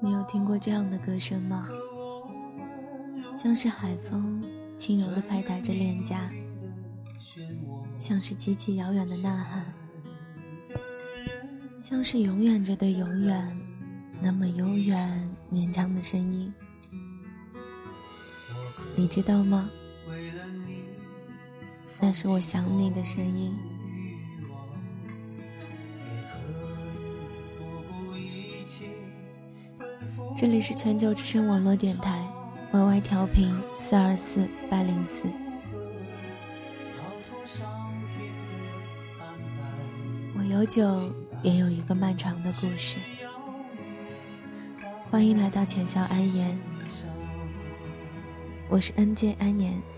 你有听过这样的歌声吗？像是海风轻柔地拍打着脸颊，像是极其遥远的呐喊，像是永远着的永远，那么悠远绵长的声音。你知道吗？那是我想你的声音。这里是全球之声网络电台，Y Y 调频四二四八零四。我有酒，也有一个漫长的故事。欢迎来到浅笑安言。我是 N J 安言。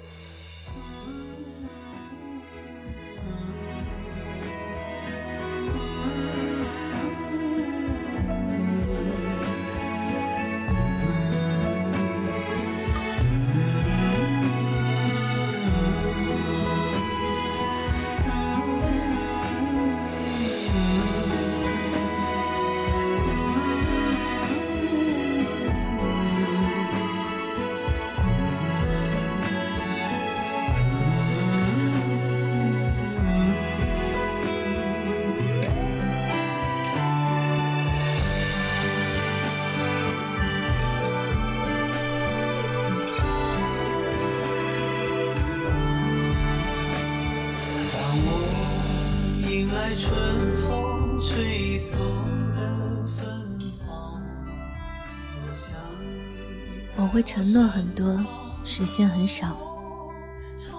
会承诺很多，实现很少。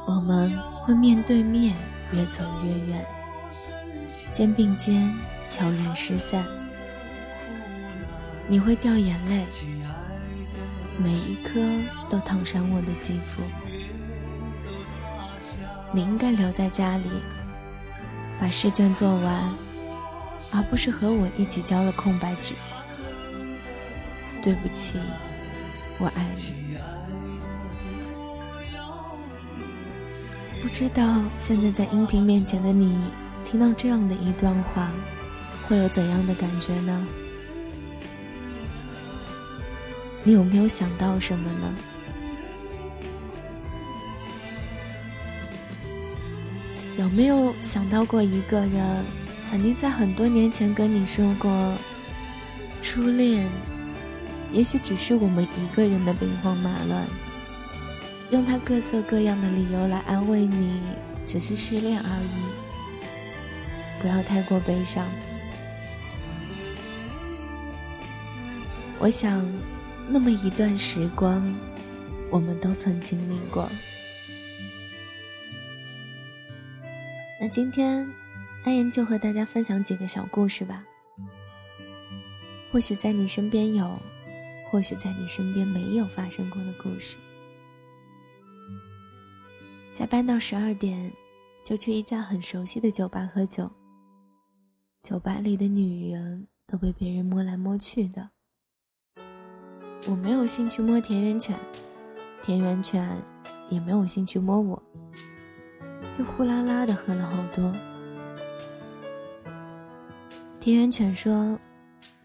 我们会面对面，越走越远，肩并肩，悄然失散。你会掉眼泪，每一颗都烫伤我的肌肤。你应该留在家里。把试卷做完，而不是和我一起交了空白纸。对不起，我爱你。不知道现在在音频面前的你，听到这样的一段话，会有怎样的感觉呢？你有没有想到什么呢？有没有想到过一个人，曾经在很多年前跟你说过，初恋，也许只是我们一个人的兵荒马乱，用他各色各样的理由来安慰你，只是失恋而已，不要太过悲伤。我想，那么一段时光，我们都曾经历过。那今天，安言就和大家分享几个小故事吧。或许在你身边有，或许在你身边没有发生过的故事。加班到十二点，就去一家很熟悉的酒吧喝酒。酒吧里的女人都被别人摸来摸去的。我没有兴趣摸田园犬，田园犬也没有兴趣摸我。就呼啦啦的喝了好多。田园犬说：“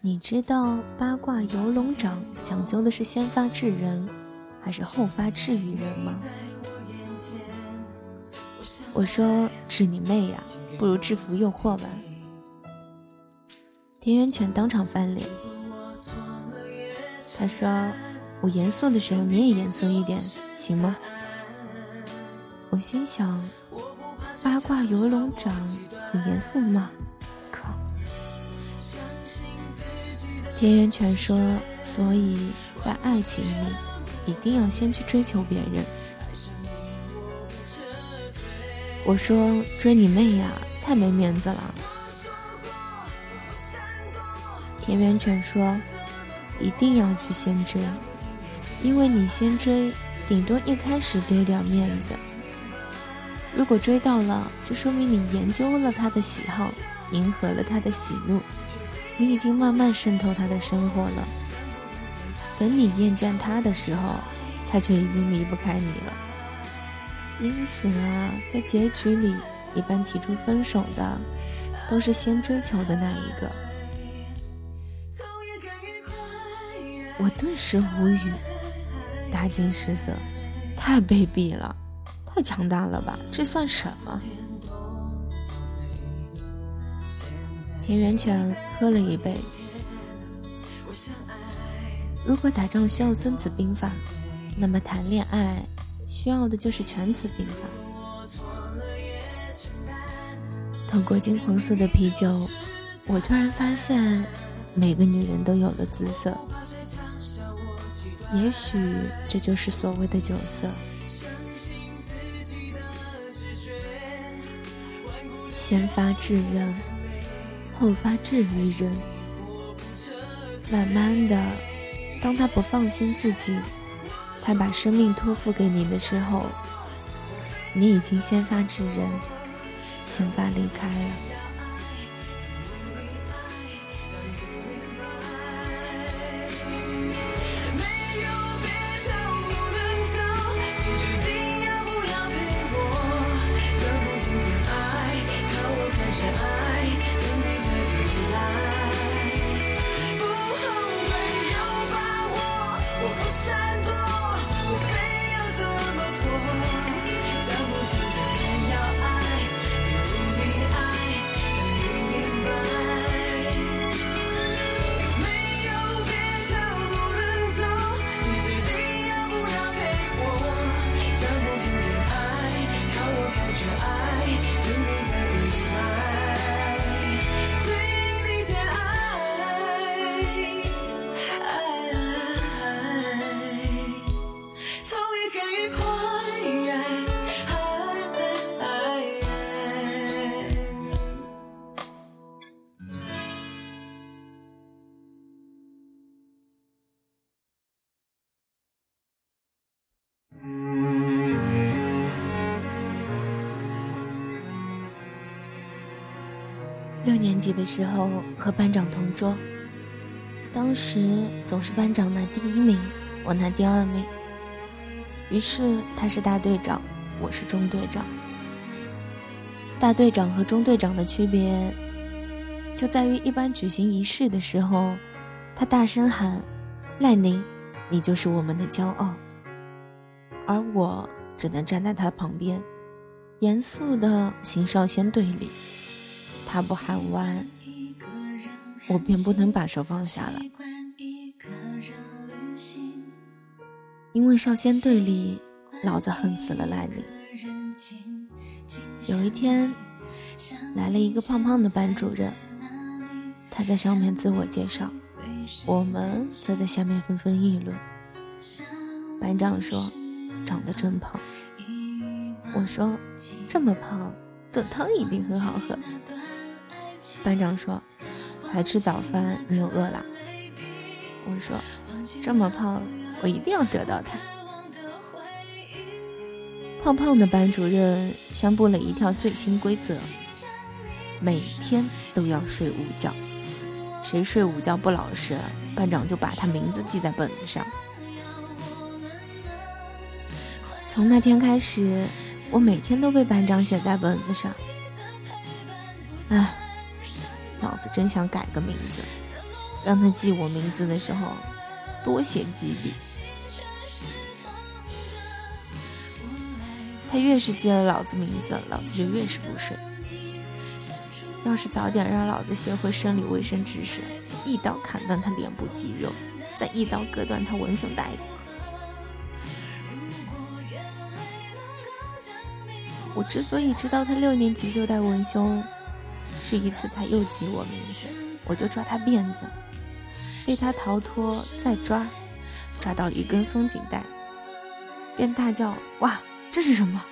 你知道八卦游龙掌讲究的是先发制人，还是后发制于人吗？”我说：“治你妹呀，不如制服诱惑吧。”田园犬当场翻脸。他说：“我严肃的时候你也严肃一点，行吗？”我心想。八卦游龙掌很严肃吗？田园犬说：“所以在爱情里，一定要先去追求别人。”我说：“追你妹呀，太没面子了。”田园犬说：“一定要去先追，因为你先追，顶多一开始丢点面子。”如果追到了，就说明你研究了他的喜好，迎合了他的喜怒，你已经慢慢渗透他的生活了。等你厌倦他的时候，他却已经离不开你了。因此啊，在结局里，一般提出分手的，都是先追求的那一个。我顿时无语，大惊失色，太卑鄙了，太强大了吧？这算什么？田园犬喝了一杯。如果打仗需要《孙子兵法》，那么谈恋爱需要的就是《全子兵法》。透过金黄色的啤酒，我突然发现，每个女人都有了姿色。也许这就是所谓的酒色。先发制人，后发制于人，慢慢的。当他不放心自己，才把生命托付给你的时候，你已经先发制人，先发离开了。六年级的时候和班长同桌，当时总是班长拿第一名，我拿第二名。于是他是大队长，我是中队长。大队长和中队长的区别，就在于一般举行仪式的时候，他大声喊：“赖宁，你就是我们的骄傲。”而我只能站在他旁边，严肃的行少先队礼。他不喊完，我便不能把手放下了。因为少先队里，老子恨死了赖宁。有一天，来了一个胖胖的班主任，他在上面自我介绍，我们则在下面纷纷议论。班长说：“长得真胖。”我说：“这么胖，炖汤一定很好喝。”班长说：“才吃早饭，你又饿了。”我说：“这么胖，我一定要得到他。”胖胖的班主任宣布了一条最新规则：每天都要睡午觉，谁睡午觉不老实，班长就把他名字记在本子上。从那天开始，我每天都被班长写在本子上。唉。老子真想改个名字，让他记我名字的时候多写几笔。他越是记了老子名字，老子就越是不顺。要是早点让老子学会生理卫生知识，就一刀砍断他脸部肌肉，再一刀割断他文胸带子。我之所以知道他六年级就戴文胸。是一次，他又挤我名字，我就抓他辫子，被他逃脱，再抓，抓到一根松紧带，便大叫：“哇，这是什么？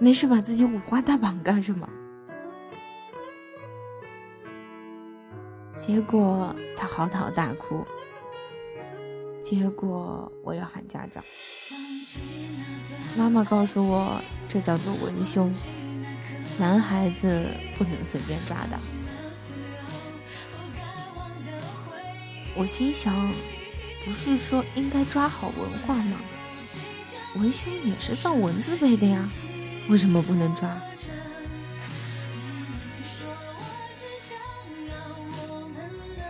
没事把自己五花大绑干什么？”结果他嚎啕大哭，结果我要喊家长，妈妈告诉我，这叫做文胸。男孩子不能随便抓的。我心想，不是说应该抓好文化吗？文胸也是算文字背的呀，为什么不能抓？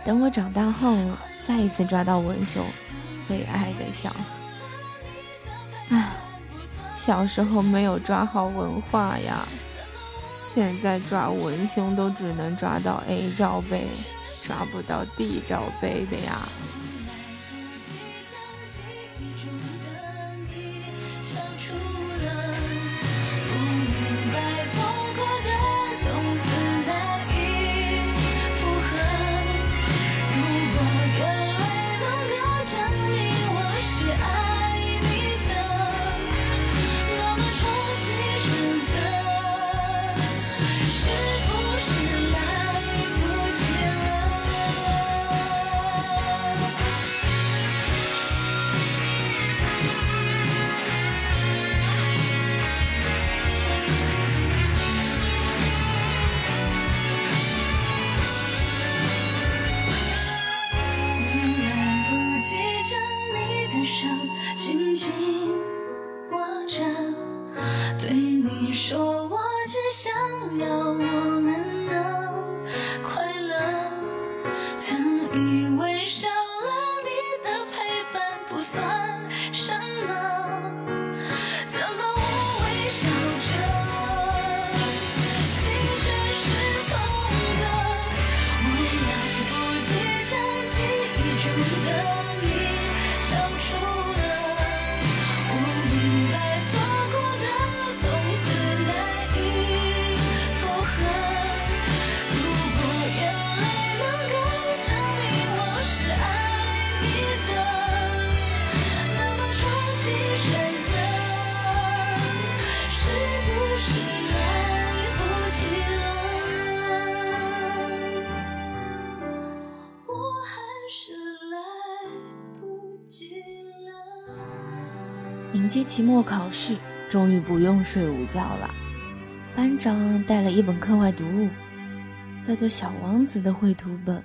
等我长大后，再一次抓到文胸，悲哀的想：唉，小时候没有抓好文化呀，现在抓文胸都只能抓到 A 罩杯，抓不到 D 罩杯的呀。期末考试，终于不用睡午觉了。班长带了一本课外读物，叫做《小王子》的绘图本，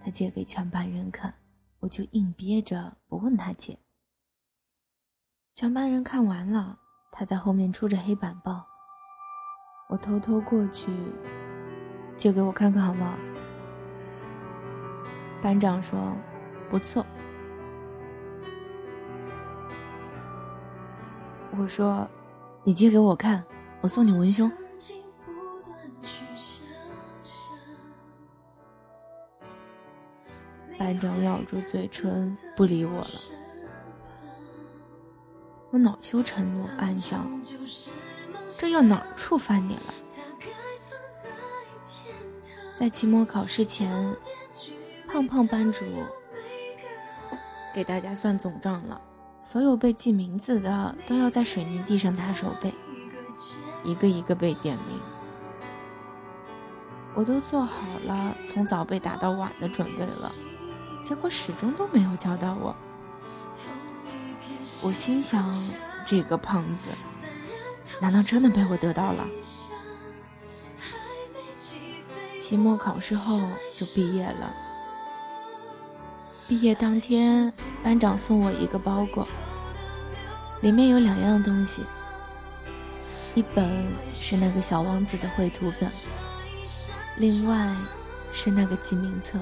他借给全班人看，我就硬憋着不问他借。全班人看完了，他在后面出着黑板报，我偷偷过去，借给我看看好不好？班长说：“不错。”我说：“你借给我看，我送你文胸。”班长咬住嘴唇，不理我了。我恼羞成怒，暗想：这又哪儿触犯你了？在期末考试前，胖胖班主给大家算总账了。所有被记名字的都要在水泥地上打手背，一个一个被点名。我都做好了从早被打到晚的准备了，结果始终都没有叫到我。我心想，这个胖子，难道真的被我得到了？期末考试后就毕业了。毕业当天，班长送我一个包裹，里面有两样东西，一本是那个小王子的绘图本，另外是那个记名册。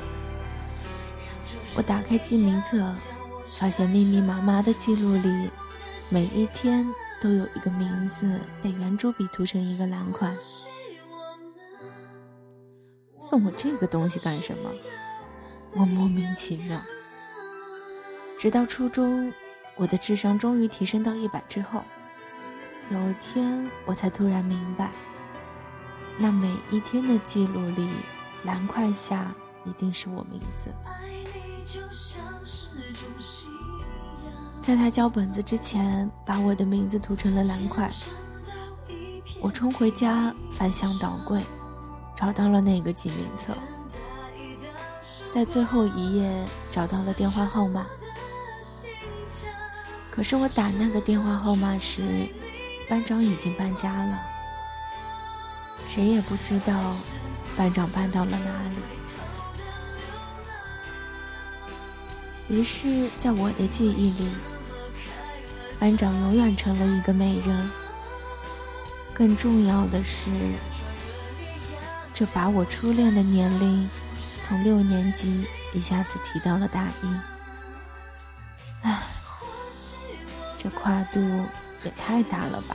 我打开记名册，发现密密麻麻的记录里，每一天都有一个名字被圆珠笔涂成一个蓝块。送我这个东西干什么？我莫名其妙。直到初中，我的智商终于提升到一百之后，有一天我才突然明白，那每一天的记录里，蓝块下一定是我名字。在他交本子之前，把我的名字涂成了蓝块。我冲回家，翻箱倒柜，找到了那个记名册，在最后一页找到了电话号码。可是我打那个电话号码时，班长已经搬家了，谁也不知道班长搬到了哪里。于是，在我的记忆里，班长永远成了一个美人。更重要的是，这把我初恋的年龄从六年级一下子提到了大一。唉，这跨度也太大了吧！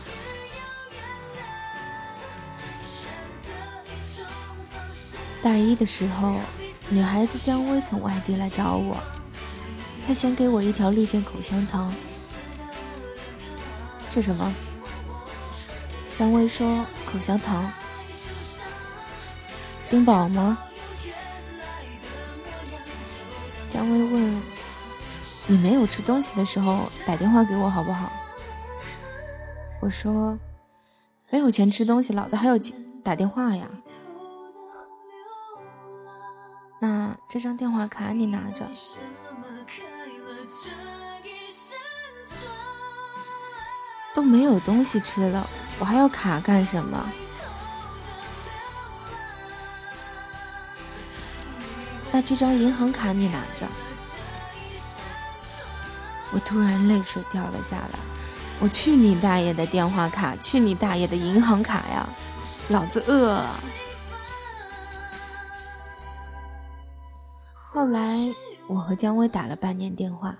大一的时候，女孩子姜薇从外地来找我。她先给我一条绿箭口香糖，这什么？姜薇说口香糖。丁宝吗？没有吃东西的时候打电话给我好不好？”我说：“没有钱吃东西，老子还有钱打电话呀。”那这张电话卡你拿着。都没有东西吃了，我还要卡干什么？那这张银行卡你拿着。我突然泪水掉了下来。我去你大爷的电话卡，去你大爷的银行卡呀！老子饿。后来我和姜薇打了半年电话，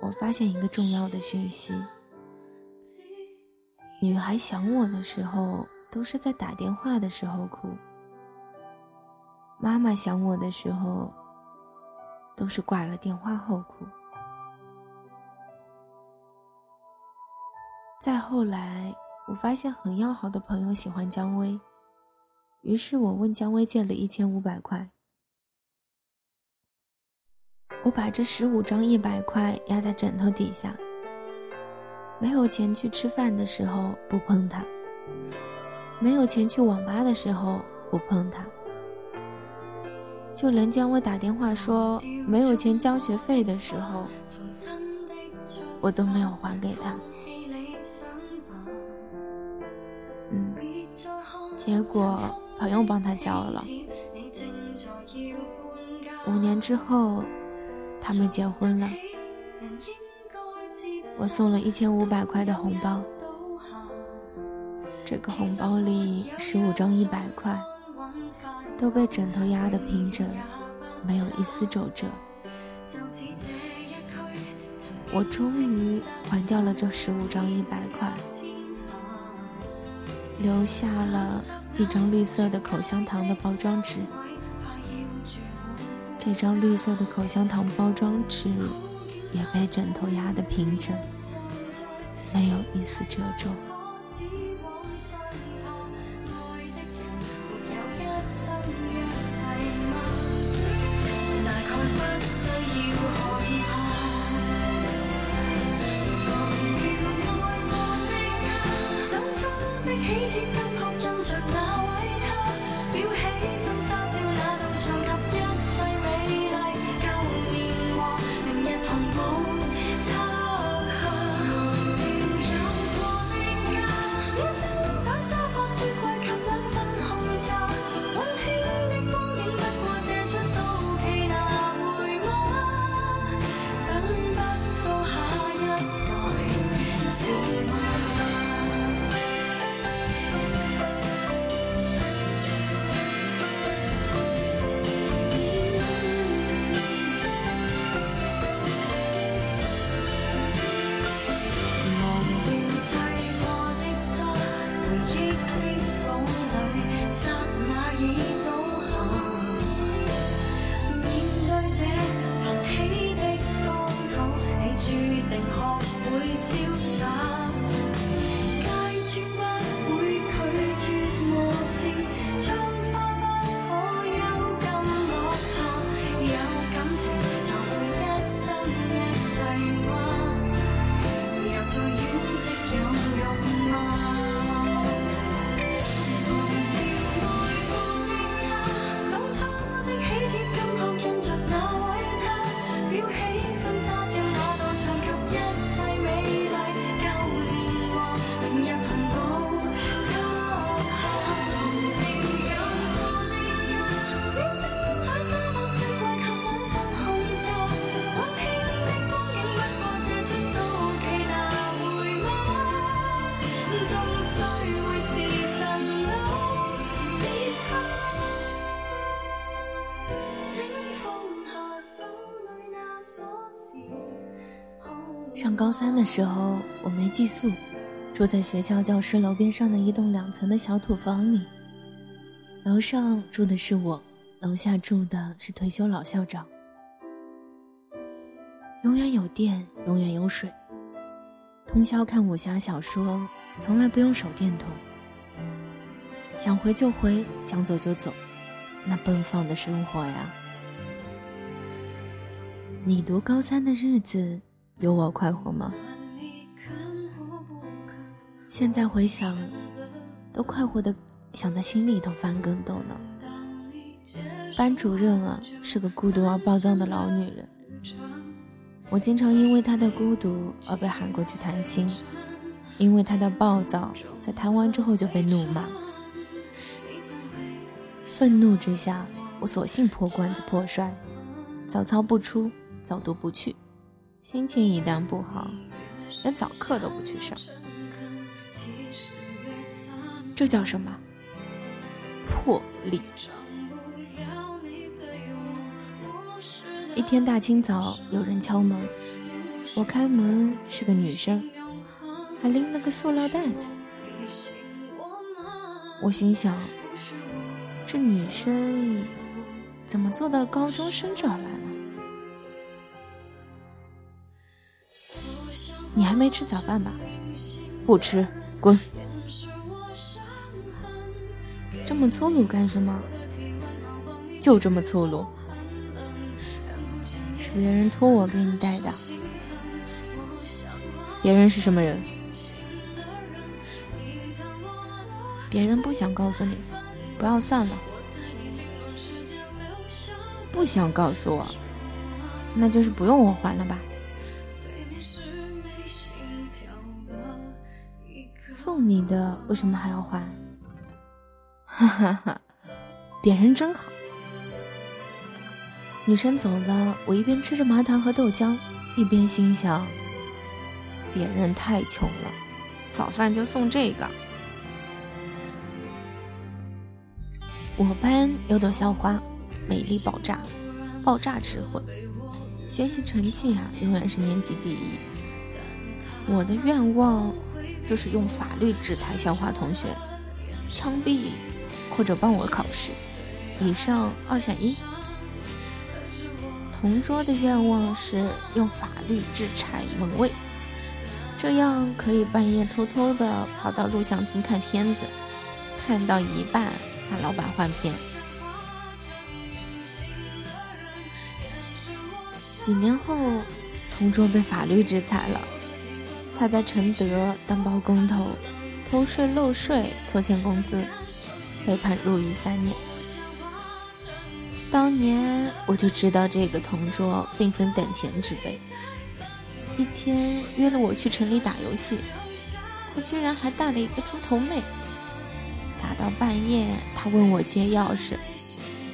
我发现一个重要的讯息。女孩想我的时候，都是在打电话的时候哭；妈妈想我的时候，都是挂了电话后哭。再后来，我发现很要好的朋友喜欢姜薇，于是我问姜薇借了一千五百块，我把这十五张一百块压在枕头底下。没有钱去吃饭的时候不碰它，没有钱去网吧的时候不碰它，就连姜薇打电话说没有钱交学费的时候，我都没有还给他。结果朋友帮他交了。五年之后，他们结婚了。我送了一千五百块的红包，这个红包里十五张一百块，都被枕头压得平整，没有一丝皱褶。我终于还掉了这十五张一百块，留下了一张绿色的口香糖的包装纸，这张绿色的口香糖包装纸也被枕头压得平整，没有一丝褶皱。爱的人没有一生一世吗？不需要。的起点爱我。高三的时候，我没寄宿，住在学校教师楼边上的一栋两层的小土房里。楼上住的是我，楼下住的是退休老校长。永远有电，永远有水。通宵看武侠小说，从来不用手电筒。想回就回，想走就走，那奔放的生活呀！你读高三的日子。有我快活吗？现在回想，都快活的想在心里头翻跟斗呢。班主任啊，是个孤独而暴躁的老女人。我经常因为她的孤独而被喊过去谈心，因为她的暴躁，在谈完之后就被怒骂。愤怒之下，我索性破罐子破摔，早操不出，早读不去。心情一旦不好，连早课都不去上，这叫什么？魄力。一天大清早，有人敲门，我开门是个女生，还拎了个塑料袋子。我心想，这女生怎么坐到高中生这儿来了？你还没吃早饭吧？不吃，滚！这么粗鲁干什么？就这么粗鲁，是别人托我给你带的。别人是什么人？别人不想告诉你，不要算了。不想告诉我，那就是不用我还了吧？送你的为什么还要还？哈哈哈，别人真好。女生走了，我一边吃着麻团和豆浆，一边心想：别人太穷了，早饭就送这个。我班有朵校花，美丽爆炸，爆炸智慧，学习成绩啊，永远是年级第一。我的愿望。就是用法律制裁校花同学，枪毙或者帮我考试，以上二选一。同桌的愿望是用法律制裁门卫，这样可以半夜偷偷的跑到录像厅看片子，看到一半喊老板换片。几年后，同桌被法律制裁了。他在承德当包工头，偷税漏税，拖欠工资，被判入狱三年。当年我就知道这个同桌并非等闲之辈。一天约了我去城里打游戏，他居然还带了一个猪头妹。打到半夜，他问我借钥匙，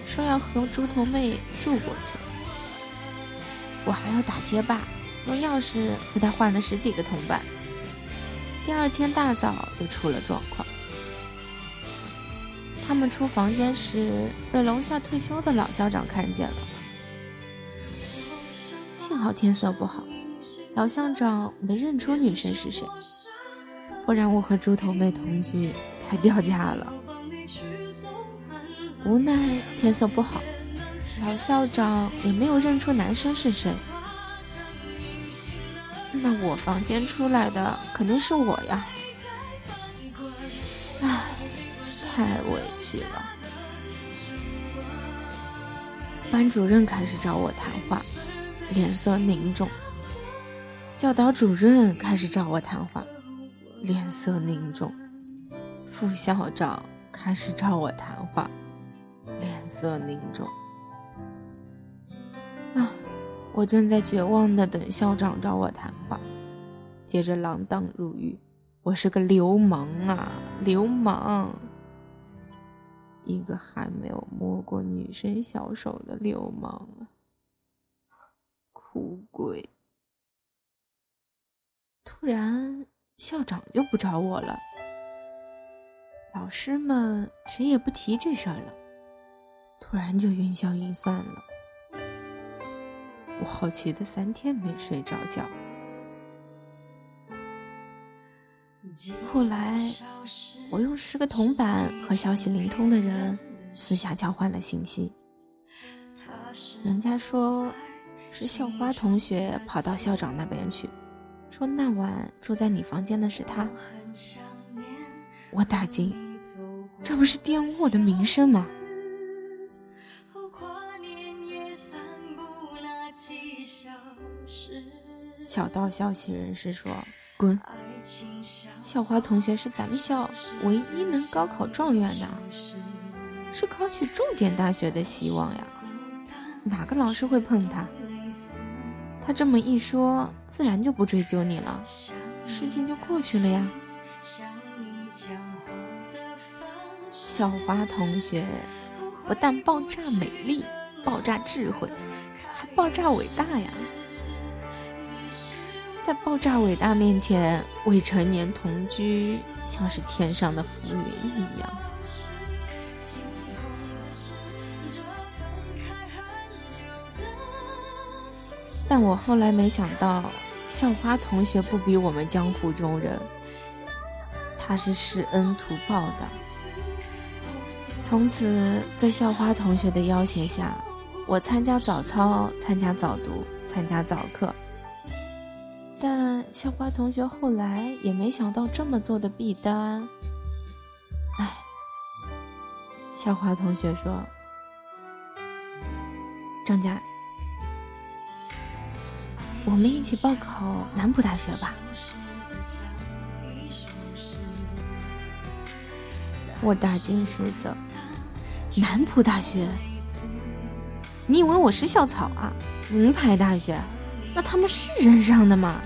说要和猪头妹住过去。我还要打街霸。用钥匙和他换了十几个铜板，第二天大早就出了状况。他们出房间时被楼下退休的老校长看见了，幸好天色不好，老校长没认出女生是谁，不然我和猪头妹同居太掉价了。无奈天色不好，老校长也没有认出男生是谁。那我房间出来的肯定是我呀！唉，太委屈了。班主任开始找我谈话，脸色凝重；教导主任开始找我谈话，脸色凝重；副校长开始找我谈话，脸色凝重。我正在绝望的等校长找我谈话，接着锒铛入狱。我是个流氓啊，流氓！一个还没有摸过女生小手的流氓啊！哭鬼！突然，校长就不找我了，老师们谁也不提这事儿了，突然就云消云散了。我好奇的三天没睡着觉。后来，我用十个铜板和消息灵通的人私下交换了信息。人家说，是校花同学跑到校长那边去，说那晚住在你房间的是他。我大惊，这不是玷污我的名声吗？小道消息人士说：“滚！校花同学是咱们校唯一能高考状元的，是考取重点大学的希望呀。哪个老师会碰他？他这么一说，自然就不追究你了，事情就过去了呀。校花同学不但爆炸美丽、爆炸智慧，还爆炸伟大呀！”在爆炸伟大面前，未成年同居像是天上的浮云一样。但我后来没想到，校花同学不比我们江湖中人，他是施恩图报的。从此，在校花同学的要挟下，我参加早操，参加早读，参加早课。校花同学后来也没想到这么做的弊端。哎，校花同学说：“张佳，我们一起报考南浦大学吧。”我大惊失色：“南浦大学？你以为我是校草啊？名牌大学？”那他们是人上的吗？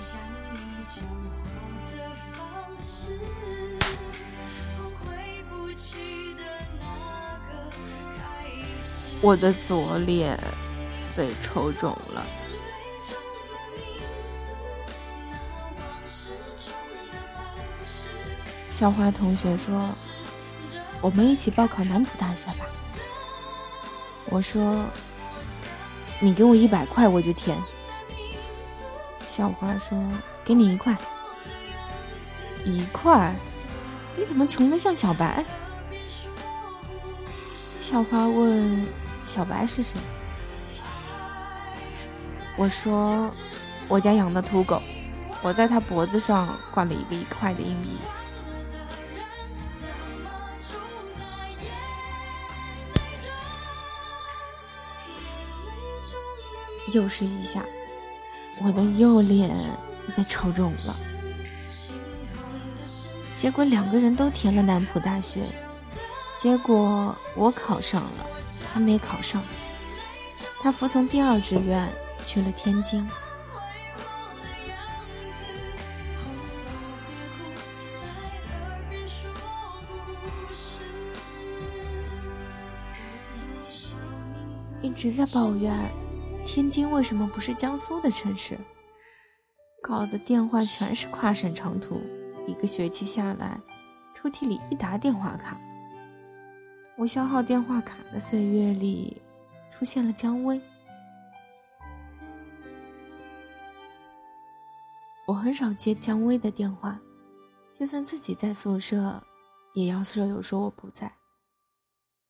我的左脸被抽肿了。校花同学说：“我们一起报考南浦大学吧。”我说：“你给我一百块，我就填。”校花说：“给你一块，一块，你怎么穷的像小白？”校花问：“小白是谁？”我说：“我家养的土狗，我在它脖子上挂了一个一块的硬币。”又是一下。我的右脸被抽中了，结果两个人都填了南浦大学，结果我考上了，他没考上，他服从第二志愿去了天津。一直在抱怨。天津为什么不是江苏的城市？搞得电话全是跨省长途，一个学期下来，抽屉里一沓电话卡。我消耗电话卡的岁月里，出现了姜薇。我很少接姜薇的电话，就算自己在宿舍，也要舍友说我不在，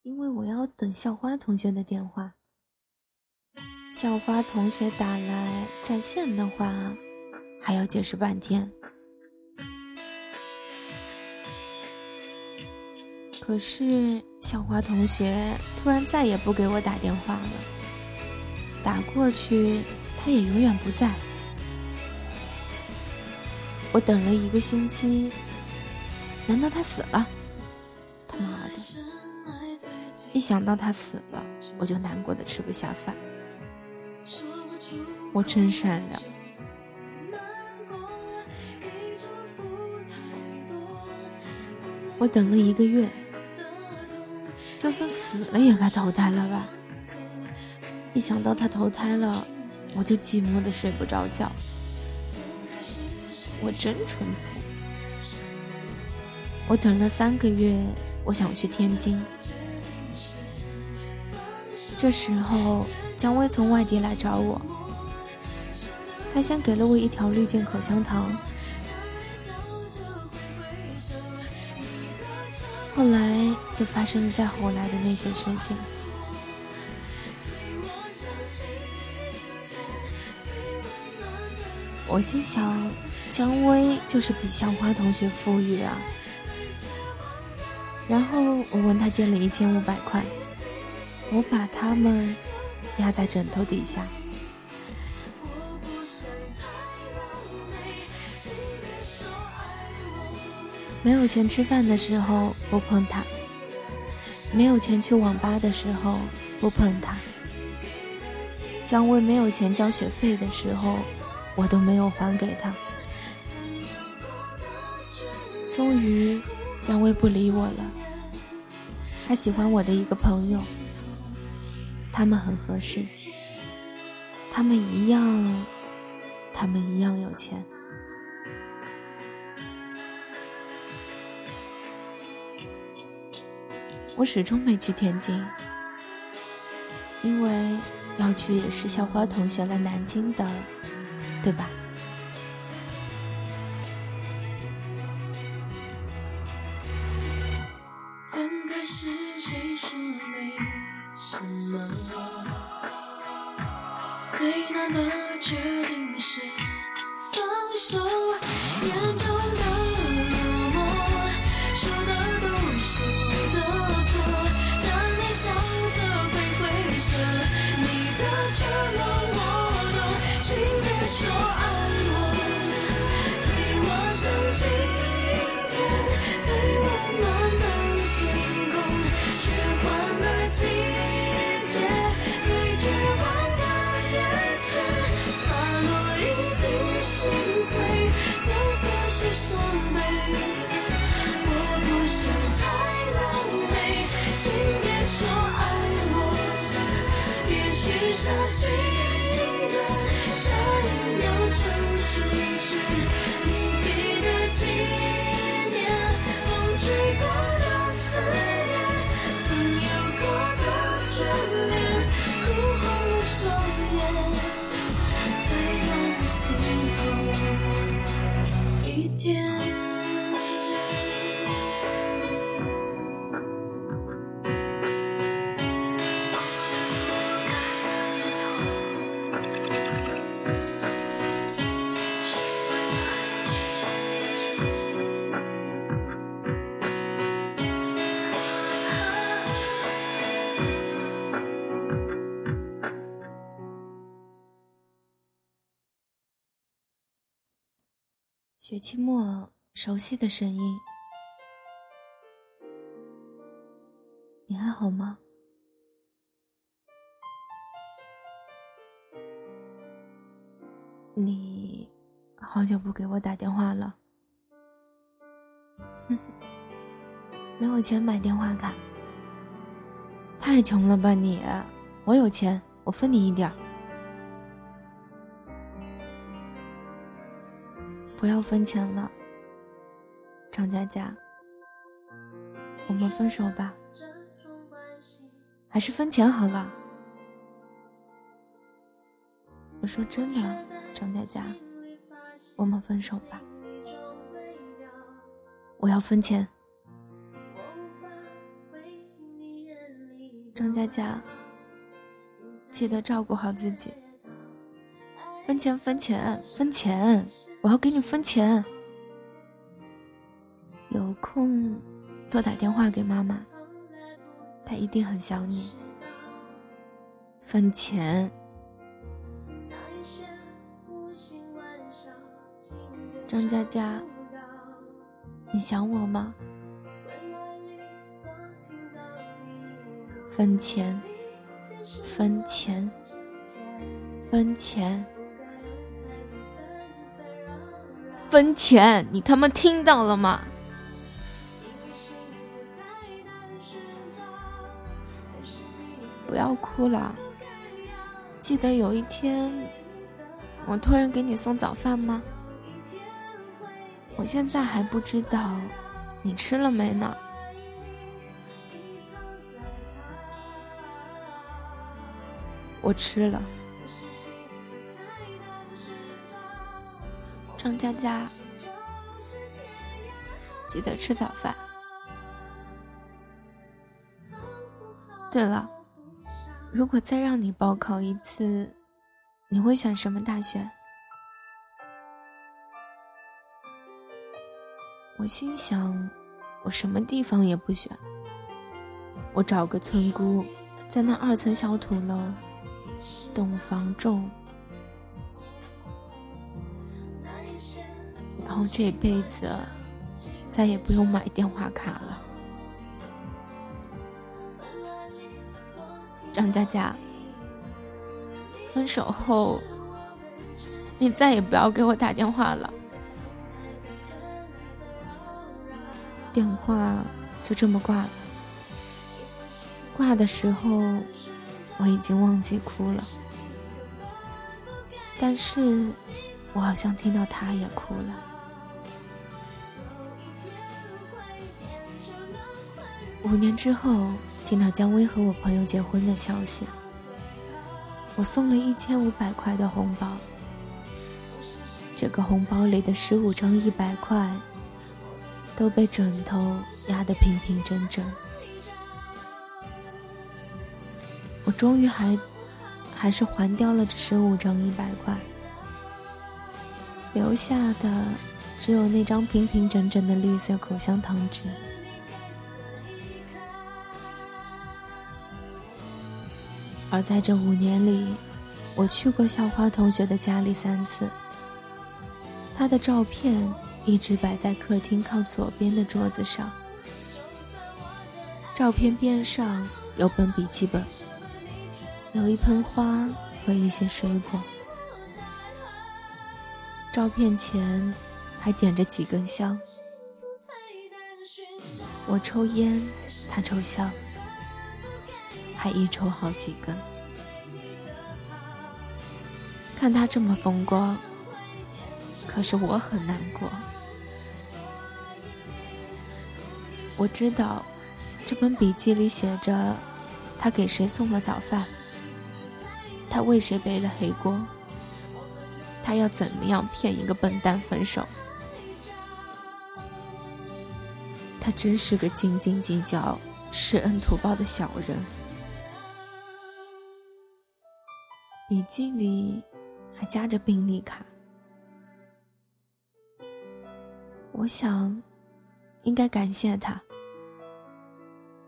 因为我要等校花同学的电话。校花同学打来占线的话，还要解释半天。可是小花同学突然再也不给我打电话了，打过去他也永远不在。我等了一个星期，难道他死了？他妈的！一想到他死了，我就难过的吃不下饭。我真善良。我等了一个月，就算死了也该投胎了吧？一想到他投胎了，我就寂寞的睡不着觉。我真淳朴。我等了三个月，我想去天津。这时候，姜薇从外地来找我。他先给了我一条绿箭口香糖，后来发生在后来的那些事情。我心想，姜薇就是比校花同学富裕啊。然后我问他借了一千五百块，我把他们压在枕头底下。没有钱吃饭的时候不碰他，没有钱去网吧的时候不碰他。姜薇没有钱交学费的时候，我都没有还给他。终于，姜薇不理我了。他喜欢我的一个朋友，他们很合适，他们一样，他们一样有钱。我始终没去天津，因为要去也是校花同学来南京的，对吧？许下心愿，闪耀成只是你给的纪念，风吹过的思念，曾有过的眷恋，哭红了双眼，再让我心痛一天。期末，熟悉的声音，你还好吗？你好久不给我打电话了，没有钱买电话卡，太穷了吧你？我有钱，我分你一点。不要分钱了，张佳佳，我们分手吧，还是分钱好了。我说真的，张佳佳，我们分手吧，我要分钱。张佳佳，记得照顾好自己。分钱，分钱，分钱。我要给你分钱，有空多打电话给妈妈，她一定很想你。分钱，张佳佳，你想我吗？分钱，分钱，分钱。分钱，你他妈听到了吗？不要哭了，记得有一天我托人给你送早饭吗？我现在还不知道你吃了没呢。我吃了。张佳佳，记得吃早饭。对了，如果再让你报考一次，你会选什么大学？我心想，我什么地方也不选，我找个村姑，在那二层小土楼，洞房种，然后这辈子再也不用买电话卡了。张佳佳，分手后，你再也不要给我打电话了。电话就这么挂了。挂的时候，我已经忘记哭了，但是我好像听到他也哭了。五年之后。听到姜薇和我朋友结婚的消息，我送了一千五百块的红包。这个红包里的十五张一百块都被枕头压得平平整整。我终于还还是还掉了这十五张一百块，留下的只有那张平平整整的绿色口香糖纸。而在这五年里，我去过校花同学的家里三次。她的照片一直摆在客厅靠左边的桌子上，照片边上有本笔记本，有一盆花和一些水果，照片前还点着几根香。我抽烟，他抽香。还一抽好几根，看他这么风光，可是我很难过。我知道，这本笔记里写着，他给谁送了早饭，他为谁背了黑锅，他要怎么样骗一个笨蛋分手。他真是个斤斤计较、施恩图报的小人。笔记里还夹着病历卡，我想应该感谢他，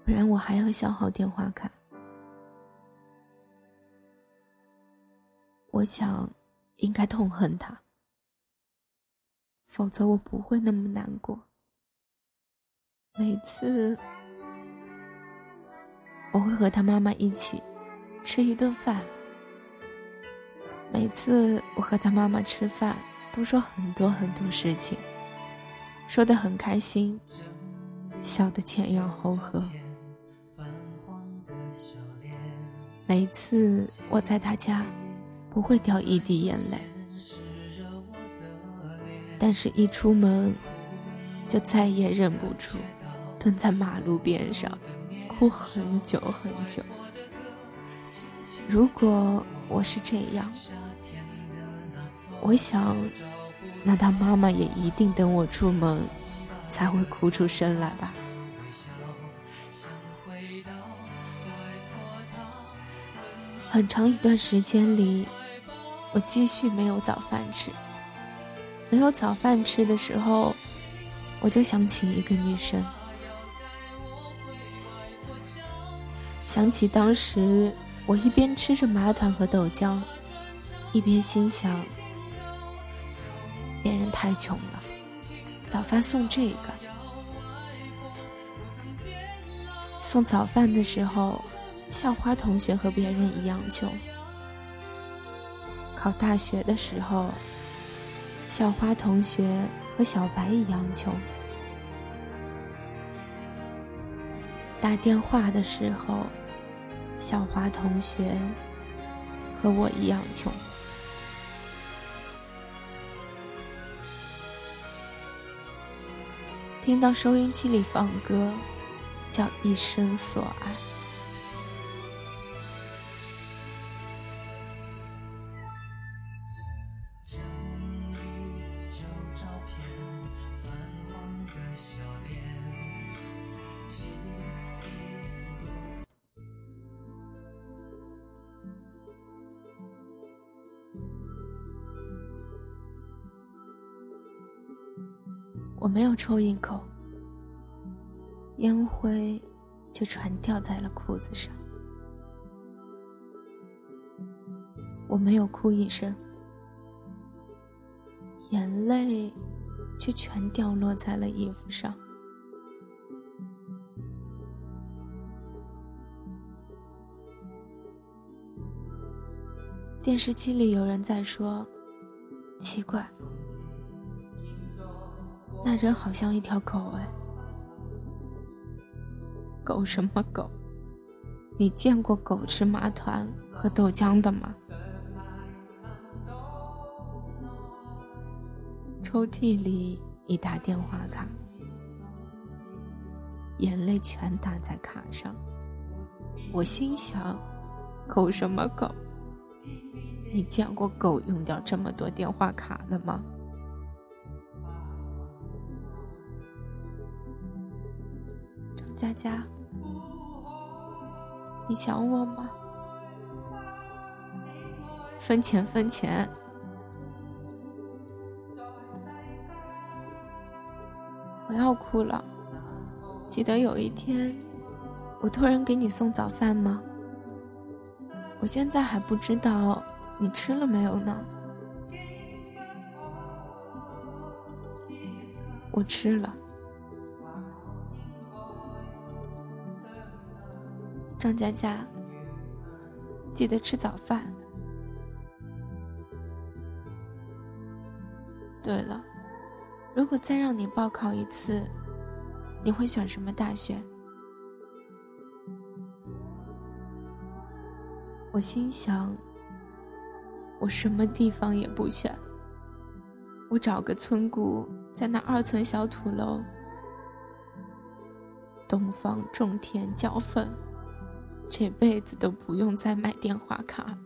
不然我还要消耗电话卡。我想应该痛恨他，否则我不会那么难过。每次我会和他妈妈一起吃一顿饭。每次我和他妈妈吃饭，都说很多很多事情，说得很开心，笑得前仰后合。每次我在他家，不会掉一滴眼泪，但是一出门，就再也忍不住，蹲在马路边上，哭很久很久。如果我是这样。我想，那他妈妈也一定等我出门，才会哭出声来吧。很长一段时间里，我继续没有早饭吃。没有早饭吃的时候，我就想起一个女生，想起当时我一边吃着麻团和豆浆，一边心想。太穷了，早饭送这个。送早饭的时候，校花同学和别人一样穷。考大学的时候，校花同学和小白一样穷。打电话的时候，校花同学和我一样穷。听到收音机里放歌，叫一生所爱。没有抽一口，烟灰就全掉在了裤子上。我没有哭一声，眼泪却全掉落在了衣服上。电视机里有人在说：“奇怪，那人好像一条狗哎，狗什么狗？你见过狗吃麻团和豆浆的吗？”抽屉里一沓电话卡，眼泪全打在卡上。我心想：狗什么狗？你见过狗用掉这么多电话卡的吗？佳佳，你想我吗？分钱分钱！我要哭了。记得有一天，我托人给你送早饭吗？我现在还不知道。你吃了没有呢？我吃了。张佳佳，记得吃早饭。对了，如果再让你报考一次，你会选什么大学？我心想。我什么地方也不选，我找个村姑，在那二层小土楼，东方种田浇粪，这辈子都不用再买电话卡了。